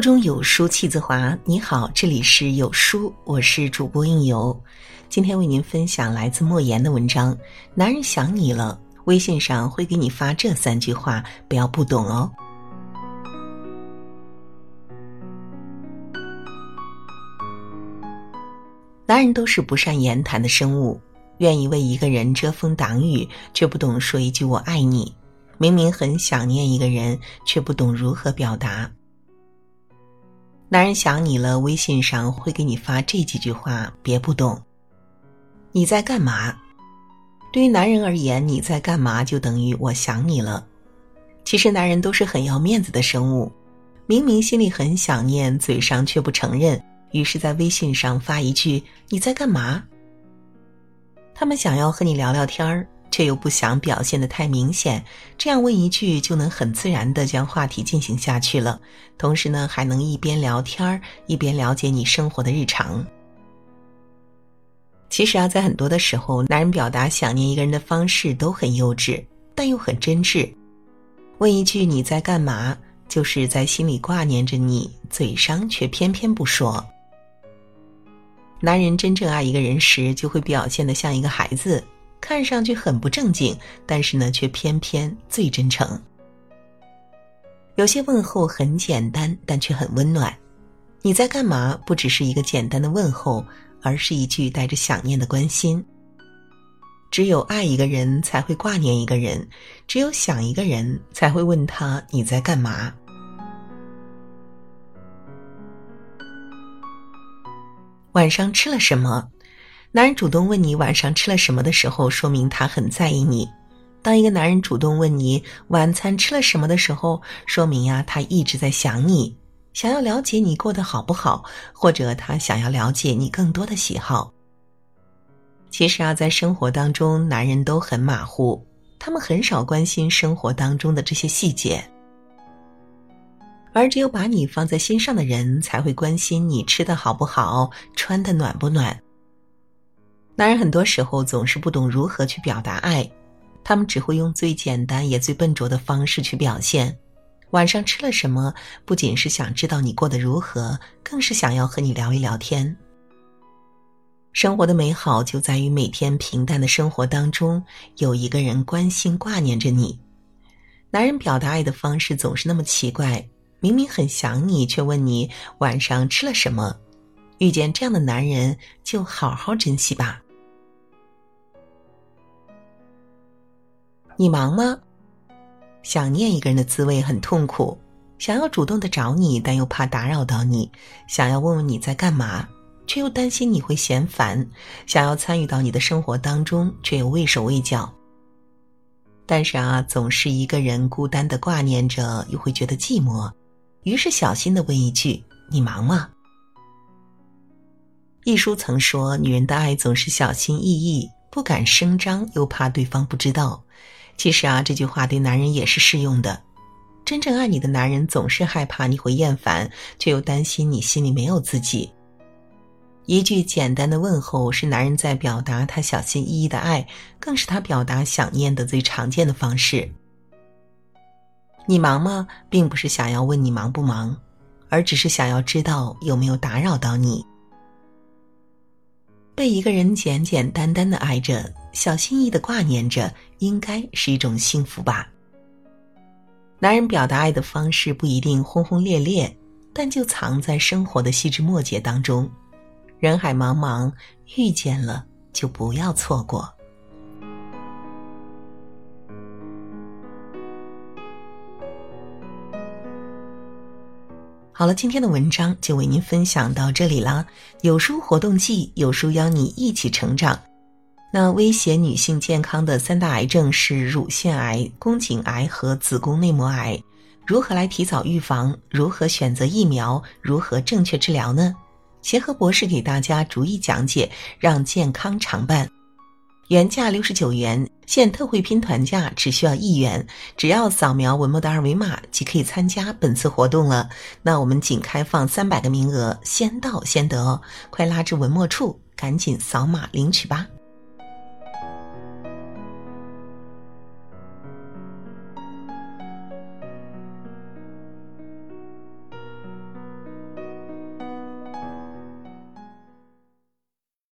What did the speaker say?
腹中有书气自华。你好，这里是有书，我是主播应由。今天为您分享来自莫言的文章。男人想你了，微信上会给你发这三句话，不要不懂哦。男人都是不善言谈的生物，愿意为一个人遮风挡雨，却不懂说一句“我爱你”。明明很想念一个人，却不懂如何表达。男人想你了，微信上会给你发这几句话，别不懂。你在干嘛？对于男人而言，你在干嘛就等于我想你了。其实男人都是很要面子的生物，明明心里很想念，嘴上却不承认，于是，在微信上发一句“你在干嘛”。他们想要和你聊聊天儿。却又不想表现的太明显，这样问一句就能很自然的将话题进行下去了。同时呢，还能一边聊天儿一边了解你生活的日常。其实啊，在很多的时候，男人表达想念一个人的方式都很幼稚，但又很真挚。问一句你在干嘛，就是在心里挂念着你，嘴上却偏偏不说。男人真正爱一个人时，就会表现的像一个孩子。看上去很不正经，但是呢，却偏偏最真诚。有些问候很简单，但却很温暖。你在干嘛？不只是一个简单的问候，而是一句带着想念的关心。只有爱一个人，才会挂念一个人；只有想一个人，才会问他你在干嘛。晚上吃了什么？男人主动问你晚上吃了什么的时候，说明他很在意你；当一个男人主动问你晚餐吃了什么的时候，说明呀他一直在想你，想要了解你过得好不好，或者他想要了解你更多的喜好。其实啊，在生活当中，男人都很马虎，他们很少关心生活当中的这些细节，而只有把你放在心上的人，才会关心你吃的好不好，穿的暖不暖。男人很多时候总是不懂如何去表达爱，他们只会用最简单也最笨拙的方式去表现。晚上吃了什么，不仅是想知道你过得如何，更是想要和你聊一聊天。生活的美好就在于每天平淡的生活当中，有一个人关心挂念着你。男人表达爱的方式总是那么奇怪，明明很想你，却问你晚上吃了什么。遇见这样的男人，就好好珍惜吧。你忙吗？想念一个人的滋味很痛苦，想要主动的找你，但又怕打扰到你；想要问问你在干嘛，却又担心你会嫌烦；想要参与到你的生活当中，却又畏手畏脚。但是啊，总是一个人孤单的挂念着，又会觉得寂寞，于是小心的问一句：“你忙吗？”一书曾说：“女人的爱总是小心翼翼，不敢声张，又怕对方不知道。”其实啊，这句话对男人也是适用的。真正爱你的男人总是害怕你会厌烦，却又担心你心里没有自己。一句简单的问候是男人在表达他小心翼翼的爱，更是他表达想念的最常见的方式。你忙吗？并不是想要问你忙不忙，而只是想要知道有没有打扰到你。被一个人简简单单的爱着，小心翼翼的挂念着，应该是一种幸福吧。男人表达爱的方式不一定轰轰烈烈，但就藏在生活的细枝末节当中。人海茫茫，遇见了就不要错过。好了，今天的文章就为您分享到这里啦。有书活动季，有书邀你一起成长。那威胁女性健康的三大癌症是乳腺癌、宫颈癌和子宫内膜癌，如何来提早预防？如何选择疫苗？如何正确治疗呢？协和博士给大家逐一讲解，让健康常伴。原价六十九元，现特惠拼团价只需要一元，只要扫描文末的二维码即可以参加本次活动了。那我们仅开放三百个名额，先到先得哦，快拉至文末处，赶紧扫码领取吧。